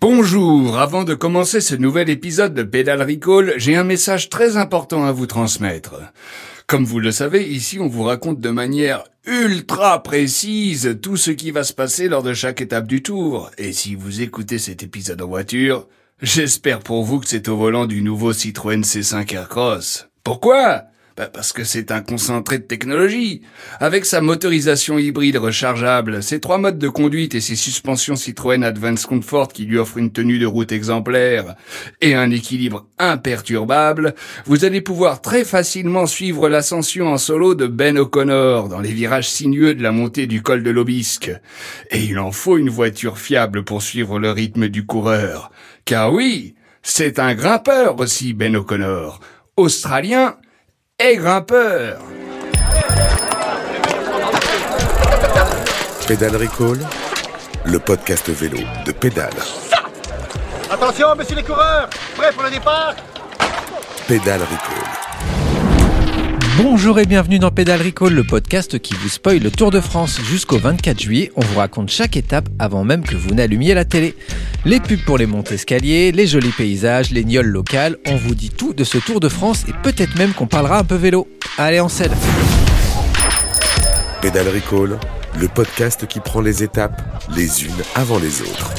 Bonjour, avant de commencer ce nouvel épisode de Pédale Recall, j'ai un message très important à vous transmettre. Comme vous le savez, ici on vous raconte de manière ultra précise tout ce qui va se passer lors de chaque étape du tour. Et si vous écoutez cet épisode en voiture, j'espère pour vous que c'est au volant du nouveau Citroën C5 Aircross. Pourquoi? Bah, parce que c'est un concentré de technologie. Avec sa motorisation hybride rechargeable, ses trois modes de conduite et ses suspensions Citroën Advance Comfort qui lui offrent une tenue de route exemplaire et un équilibre imperturbable, vous allez pouvoir très facilement suivre l'ascension en solo de Ben O'Connor dans les virages sinueux de la montée du col de l'Obisque. Et il en faut une voiture fiable pour suivre le rythme du coureur. Car oui, c'est un grimpeur aussi, Ben O'Connor. Australien, et grimpeur. Pédale Recall, le podcast vélo de Pédale. Attention, messieurs les coureurs, prêts pour le départ? Pédale Recall. Bonjour et bienvenue dans Pédale Recall, le podcast qui vous spoil le Tour de France jusqu'au 24 juillet. On vous raconte chaque étape avant même que vous n'allumiez la télé. Les pubs pour les montées escaliers, les jolis paysages, les gnolles locales, on vous dit tout de ce Tour de France et peut-être même qu'on parlera un peu vélo. Allez, en scène Pédale Recall, le podcast qui prend les étapes les unes avant les autres.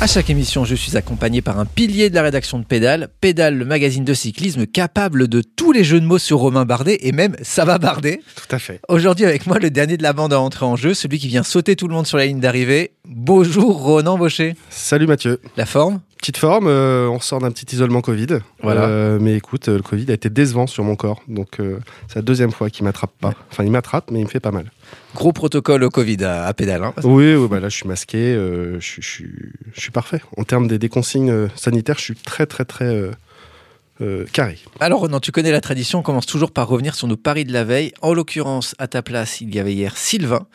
À chaque émission, je suis accompagné par un pilier de la rédaction de Pédale. Pédale, le magazine de cyclisme capable de tous les jeux de mots sur Romain Bardet et même ça va Bardet. Tout à fait. Aujourd'hui avec moi, le dernier de la bande à entrer en jeu, celui qui vient sauter tout le monde sur la ligne d'arrivée. Bonjour Ronan Baucher. Salut Mathieu. La forme? Petite forme, euh, on sort d'un petit isolement Covid. Voilà. Euh, mais écoute, euh, le Covid a été décevant sur mon corps. Donc c'est la deuxième fois qu'il m'attrape pas. Enfin, il m'attrape, mais il me fait pas mal. Gros protocole au Covid à, à Pédale. hein. Oui, oui bah là, je suis masqué. je, suis- je suis- je suis parfait. En termes des, des consignes sanitaires, je suis très, très, très euh, carré. Alors Ronan, tu connais la tradition, on commence toujours par revenir sur nos paris de la veille. En l'occurrence, à ta place, il y avait hier Sylvain.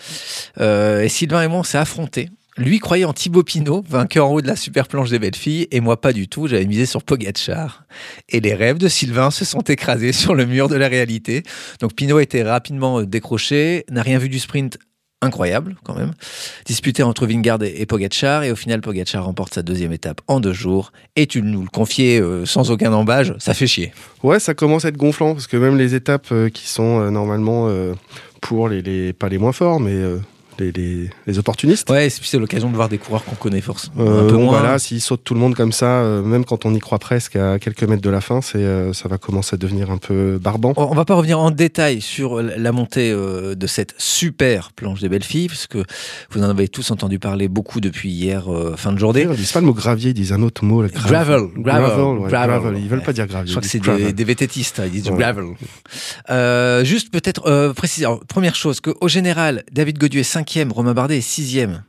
Euh, et Sylvain et moi, on s'est affrontés. Lui croyait en Thibaut Pinot, vainqueur en haut de la super planche des belles filles, et moi pas du tout, j'avais misé sur Pogacar. Et les rêves de Sylvain se sont écrasés sur le mur de la réalité. Donc Pinot été rapidement euh, décroché, n'a rien vu du sprint incroyable quand même, disputé entre Vingard et Pogacar, et au final Pogacar remporte sa deuxième étape en deux jours, et tu nous le confiais euh, sans aucun embâge, ça fait chier. Ouais, ça commence à être gonflant parce que même les étapes euh, qui sont normalement pour les, les- pas les moins forts, mais les, les- les opportunistes. Ouais, c'est l'occasion de voir des coureurs qu'on connaît forcément Euh, un peu bon, moins. voilà, s'ils sautent tout le monde comme ça, euh, même quand on y croit presque à quelques mètres de la fin, c'est, euh, ça va commencer à devenir un peu barbant. On va pas revenir en détail sur la montée euh, de cette super planche des belles filles, parce que vous en avez tous entendu parler beaucoup depuis hier euh, fin de journée. Ils disent pas le mot gravier, ils disent un autre mot. Gravel, gravel, ouais, gravel. gravel. Ils veulent Ouais. pas dire gravier. Je crois que c'est des, des vététistes, hein, ils disent Ouais. gravel. Euh, juste peut-être euh, préciser, alors, première chose, qu'au général, David Godieu est Romain Bardet est sixième.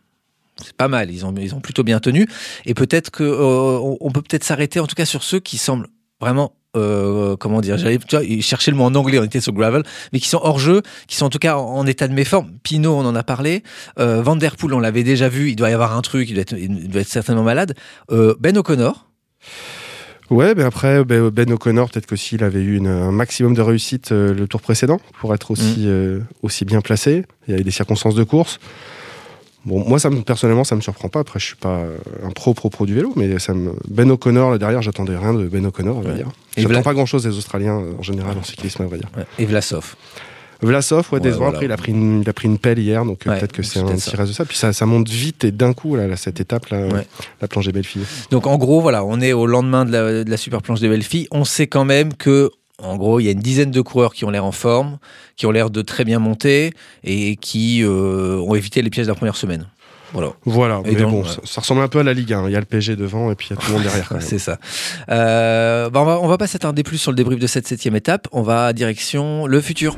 C'est pas mal, ils ont, ils ont plutôt bien tenu. Et peut-être que euh, on, peut peut-être s'arrêter en tout cas sur ceux qui semblent vraiment euh, comment dire, j'allais chercher le mot en anglais, on était sur gravel, mais qui sont hors jeu, qui sont en tout cas en, état de méforme. Pinot, on en a parlé. Euh, on l'avait déjà vu, il doit y avoir un truc, il doit être, il doit être certainement malade. Euh, ben O'Connor, Ouais, ben après, ben, Ben O'Connor, peut-être que s'il avait eu une- un maximum de réussite euh, le tour précédent pour être aussi, Mm. euh, aussi bien placé. Il y avait des circonstances de course. Bon, moi, ça me, personnellement, ça me surprend pas. Après, je suis pas un pro pro pro du vélo, mais ça me... Ben O'Connor là derrière, j'attendais rien de Ben O'Connor, on va Ouais. dire. J'attends Vla- pas grand chose des Australiens en général en cyclisme, à vrai dire. ouais, et Vlasov. Vlasov, ouais, Ouais, décevant. voilà. Après, il a pris une, il a pris une pelle hier, donc euh, Ouais, peut-être que c'est un reste de ça. Puis ça, ça monte vite et d'un coup, là, là, cette étape, là, Ouais. la planche des belles filles. Donc en gros, voilà, on est au lendemain de la, de la super planche des belles filles. On sait quand même que, en gros, il y a une dizaine de coureurs qui ont l'air en forme, qui ont l'air de très bien monter et qui euh, ont évité les pièges de la première semaine. Voilà, Voilà, Et mais donc, bon, ouais. ça, ça ressemble un peu à la Ligue 1. Il y a le PSG devant et puis il y a tout le monde derrière. c'est ça. Euh, bah, on, va, on va pas s'attarder plus sur le débrief de cette septième étape. On va direction le futur.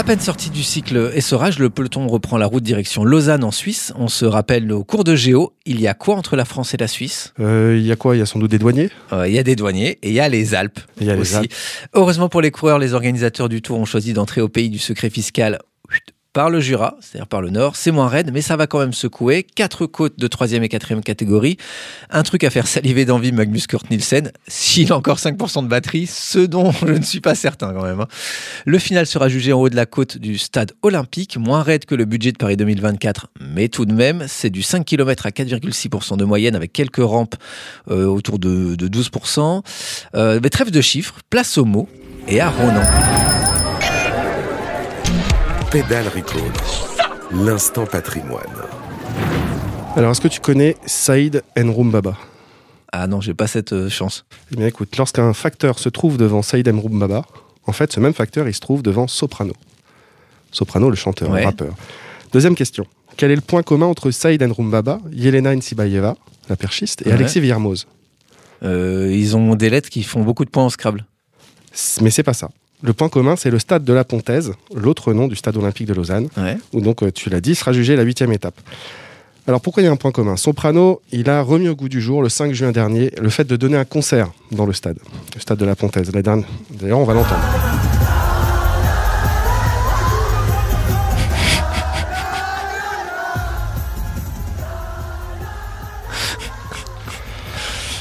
À peine sorti du cycle essorage, le peloton reprend la route direction Lausanne en Suisse. On se rappelle au cours de Géo, il y a quoi entre la France et la Suisse? Euh, Il y a quoi? Il y a sans doute des douaniers? Euh, Il y a des douaniers et il y a les Alpes Il y a les. Alpes. Heureusement pour les coureurs, les organisateurs du Tour ont choisi d'entrer au pays du secret fiscal par le Jura, c'est-à-dire par le nord. C'est moins raide, mais ça va quand même secouer. Quatre côtes de troisième et quatrième catégorie. Un truc à faire saliver d'envie Magnus Kurt Nielsen, s'il a encore 5% de batterie, ce dont je ne suis pas certain quand même. hein. Le final sera jugé en haut de la côte du stade olympique, moins raide que le budget de Paris 2024, mais tout de même, c'est du 5 km à 4,6% de moyenne avec quelques rampes euh, autour de, de 12%. Euh, mais trêve de chiffres, place au mot et à Ronan. Pédale Recall. L'instant patrimoine. Alors, est-ce que tu connais Saïd Enroum Baba Ah non, j'ai pas cette euh, chance. Eh bien, écoute, lorsqu'un facteur se trouve devant Saïd Enroum Baba, en fait, ce même facteur, il se trouve devant Soprano. Soprano, le chanteur, Ouais. le rappeur. Deuxième question. Quel est le point commun entre Saïd Enroum Baba, Yelena Insibayeva, la perchiste, et Ouais. Alexis Villermoz Euh, ils ont des lettres qui font beaucoup de points en Scrabble. Mais c'est pas ça. Le point commun, c'est le stade de la Pontaise, l'autre nom du stade olympique de Lausanne, Ouais. où donc, euh, tu l'as dit, sera jugé la huitième étape. Alors pourquoi il y a un point commun? Soprano, il a remis au goût du jour le 5 juin dernier le fait de donner un concert dans le stade, le stade de la Pontaise. La dernière- D'ailleurs, on va l'entendre.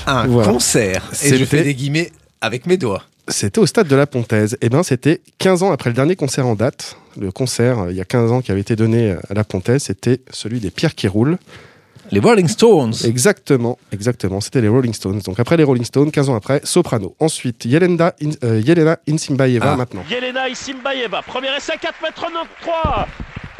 Un Voilà. concert. Et je fais des guillemets avec mes doigts. C'était au stade de la Pontaise. Et ben, c'était 15 ans après le dernier concert en date. Le concert, euh, il y a 15 ans, qui avait été donné euh, à la Pontaise, c'était celui des Pierres qui roulent. Les Rolling Stones. Exactement, exactement. C'était les Rolling Stones. Donc après les Rolling Stones, 15 ans après, Soprano. Ensuite, Yelena, In- euh, Yelena Insimbayeva Ah. maintenant. Yelena Isimbayeva, premier essai 4 mètres 93.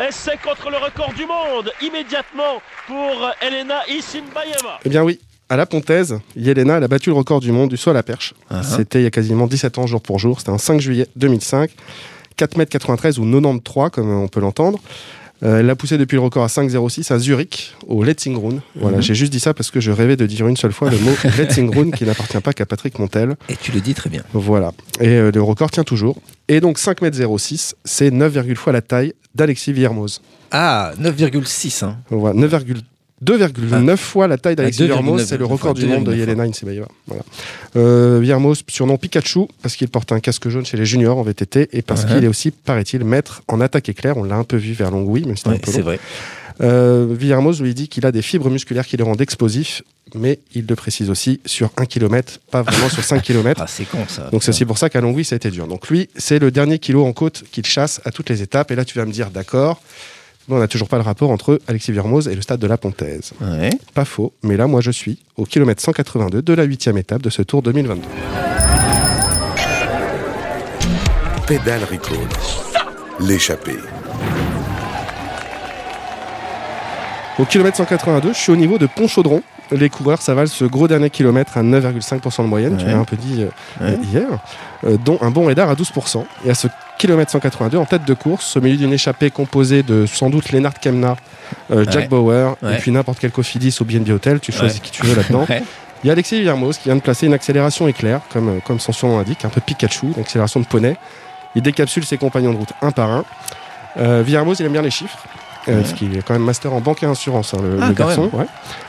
Essai contre le record du monde, immédiatement pour Elena Isimbayeva. Eh bien oui, à la Pontaise, Yelena, elle a battu le record du monde du saut à la perche. Uh-huh. C'était il y a quasiment 17 ans, jour pour jour. C'était un 5 juillet 2005. 4,93 m ou 93 comme on peut l'entendre. Euh, elle l'a poussé depuis le record à 5,06 à Zurich, au Letzingrund. Voilà, Mhm. j'ai juste dit ça parce que je rêvais de dire une seule fois le mot Letzingrund qui n'appartient pas qu'à Patrick Montel. Et tu le dis très bien. Voilà. Et euh, le record tient toujours. Et donc 5,06 m, c'est 9, fois la taille d'Alexis Villermoz. Ah, 9,6. Hein. Voilà, 9,2 2,9 fois la taille d'Alexis Ah, Villermoz, 2,9, c'est le record du monde de 2,9, Yelena Insibayeva. Voilà. Euh, Villermoz, surnom Pikachu, parce qu'il porte un casque jaune chez les juniors en VTT, et parce Ouais. qu'il est aussi, paraît-il, maître en attaque éclair. On l'a un peu vu vers Longwy, même si c'était Ouais, un peu c'est vrai. Euh, Villermoz lui dit qu'il a des fibres musculaires qui le rendent explosif, mais il le précise aussi sur 1 km, pas vraiment sur 5 km. Ah, c'est con ça. Donc c'est aussi pour ça qu'à Longwy, ça a été dur. Donc lui, c'est le dernier kilo en côte qu'il chasse à toutes les étapes. Et là, tu vas me dire, d'accord, mais on n'a toujours pas le rapport entre Alexis Villermoz et le stade de la Pontaise. Ouais. Pas faux, mais là, moi, je suis au kilomètre 182 de la huitième étape de ce Tour 2022. Pédale Recall. L'échappée. Au kilomètre 182, je suis au niveau de Pont-Chaudron. Les coureurs s'avalent ce gros dernier kilomètre à 9,5% de moyenne, tu l'as un peu dit euh, Ouais. hier, euh, dont un bon Redar à 12%. Et à ce kilomètre 182, en tête de course, au milieu d'une échappée composée de sans doute Lennart Kemna, euh, Jack Ouais. Bauer, et puis n'importe quel Cofidis ou BNB Hotel, tu choisis qui tu veux là-dedans. Il y a Alexis Villermoz qui vient de placer une accélération éclair, comme, comme son surnom l'indique, un peu Pikachu, une accélération de poney. Il décapsule ses compagnons de route un par un. Euh, Villermoz, il aime bien les chiffres, euh, parce qu'il est quand même master en banque et assurance, hein, le, Ah, le garçon. ouais.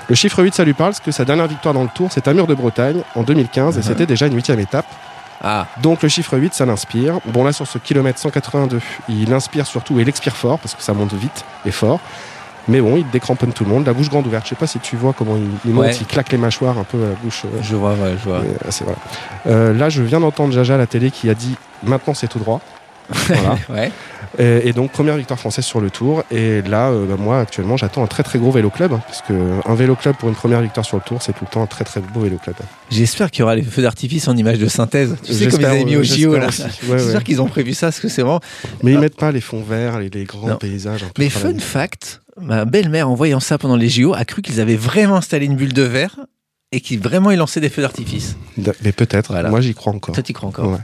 Le chiffre 8, ça lui parle, parce que sa dernière victoire dans le Tour, c'est à Mur de Bretagne en 2015, et Mhm. c'était déjà une huitième étape. Ah, Donc le chiffre 8, ça l'inspire. Bon là, sur ce kilomètre 182, il inspire surtout, et il expire fort, parce que ça monte vite et fort. Mais bon, il décramponne tout le monde, la bouche grande ouverte. Je sais pas si tu vois comment il, il monte, Ouais. il claque les mâchoires un peu à la bouche. euh, je vois, ouais, je vois. euh, voilà. Euh, là, je viens d'entendre Jaja à la télé qui a dit maintenant c'est tout droit. Voilà. Ouais. Et, et donc première victoire française sur le Tour. Et là, euh, bah, moi actuellement, j'attends un très très gros vélo club, hein, parce que un vélo club pour une première victoire sur le Tour, c'est tout le temps un très très beau vélo club. J'espère qu'il y aura les feux d'artifice en image de synthèse. Tu sais, comme ils avaient mis au euh, JO là. Ouais, J'espère ouais. qu'ils ont prévu ça, parce que c'est vraiment. Mais ils mettent pas les fonds verts, les, les grands Non. paysages. Un peu Mais fun fact, ma belle-mère, en voyant ça pendant les JO, a cru qu'ils avaient vraiment installé une bulle de verre et qu'ils vraiment ils lançaient des feux d'artifice. Mais peut-être. Voilà. Moi, j'y crois encore. Toi, tu y crois encore Ouais.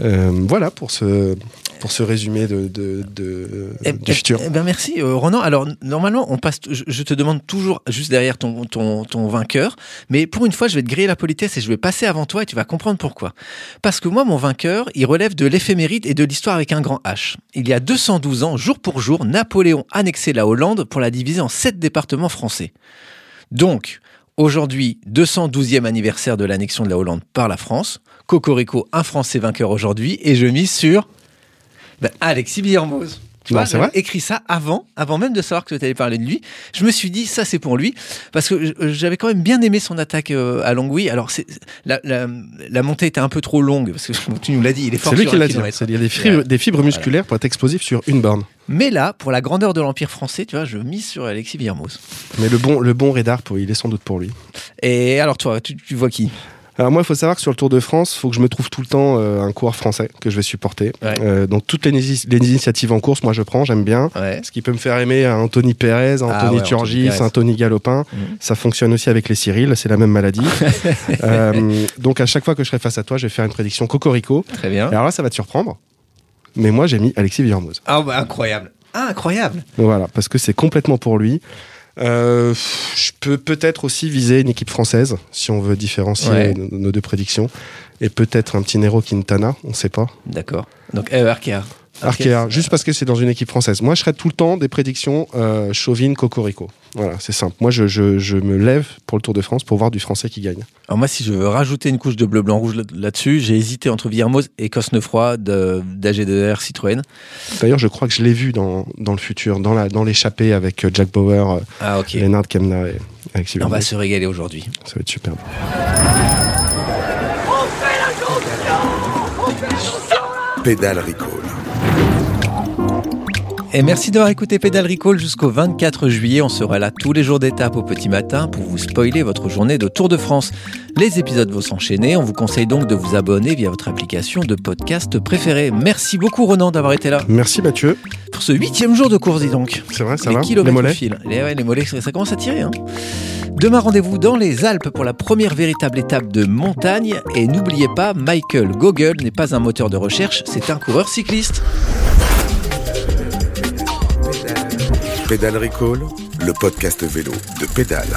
Euh, voilà pour ce pour ce résumé de, de, de- Eh- du eh- futur. eh ben merci euh, Ronan. Alors normalement on passe, je, je te demande toujours juste derrière ton, ton, ton vainqueur, mais pour une fois je vais te griller la politesse et je vais passer avant toi et tu vas comprendre pourquoi. Parce que moi mon vainqueur il relève de l'éphéméride et de l'histoire avec un grand H. Il y a 212 ans, jour pour jour, Napoléon annexait la Hollande pour la diviser en sept départements français. Donc aujourd'hui 212e anniversaire de l'annexion de la Hollande par la France. Cocorico, un Français vainqueur aujourd'hui et je mise sur ben, Alexis Villermoz. Tu vois, j'avais écrit ça avant, avant même de savoir que tu allais parler de lui. Je me suis dit, ça c'est pour lui, parce que j'avais quand même bien aimé son attaque euh, à Longwy. Alors, la, la, la montée était un peu trop longue, parce que tu nous l'as dit, il est fort C'est lui qui l'a dit. Il y a des fibres, Ouais. des fibres musculaires pour être explosif sur une borne. Mais là, pour la grandeur de l'Empire français, tu vois, je mise sur Alexis Villermoz. Mais le bon, le bon radar, il est sans doute pour lui. Et alors, toi, tu, tu vois qui? Alors moi, il faut savoir que sur le Tour de France, il faut que je me trouve tout le temps euh, un coureur français que je vais supporter. Ouais. Euh, donc toutes les, ini- les initiatives en course, moi je prends, j'aime bien. Ouais. Ce qui peut me faire aimer Anthony Pérez, un Ah Anthony ouais, Turgis, Anthony Tony Galopin. Mhm. Ça fonctionne aussi avec les Cyril, c'est la même maladie. Euh, donc à chaque fois que je serai face à toi, je vais faire une prédiction Cocorico. Très bien. Et alors là, ça va te surprendre. Mais moi, j'ai mis Alexis Villermoz. Ah, bah, incroyable. Ah, incroyable. Voilà, parce que c'est complètement pour lui. Euh, je peux peut-être aussi viser une équipe française, si on veut différencier Ouais. nos, nos deux prédictions. Et peut-être un petit Nero Quintana, on ne sait pas. D'accord. Donc, euh, Arkea. Arkea, juste parce que c'est dans une équipe française. Moi, je serais tout le temps des prédictions euh, Chauvin, Cocorico. Voilà, c'est simple. Moi, je, je- je me lève pour le Tour de France pour voir du français qui gagne. Alors moi, si je veux rajouter une couche de bleu, blanc, rouge là- là-dessus, j'ai hésité entre Villermoz et Cosnefroy de- d'AG2R Citroën. D'ailleurs, je crois que je l'ai vu dans, dans le futur, dans l'échappée avec euh, Jack Bauer, euh, Ah, ok. Lennart Kemna et Alexis On va se régaler aujourd'hui. Ça va être superbe. Pédale Recall. Et merci d'avoir écouté Pédale Recall jusqu'au 24 juillet. On sera là tous les jours d'étape au petit matin pour vous spoiler votre journée de Tour de France. Les épisodes vont s'enchaîner. On vous conseille donc de vous abonner via votre application de podcast préférée. Merci beaucoup Ronan d'avoir été là Merci Mathieu. pour ce huitième jour de course, dis donc. C'est vrai, ça les va kilomètres Les mollets filent. Les, ouais, les mollets, ça, ça commence à tirer. hein. Demain, rendez-vous dans les Alpes pour la première véritable étape de montagne. Et n'oubliez pas, Michael Gogol n'est pas un moteur de recherche, c'est un coureur cycliste. Pédale Recall, le podcast vélo de Pédale.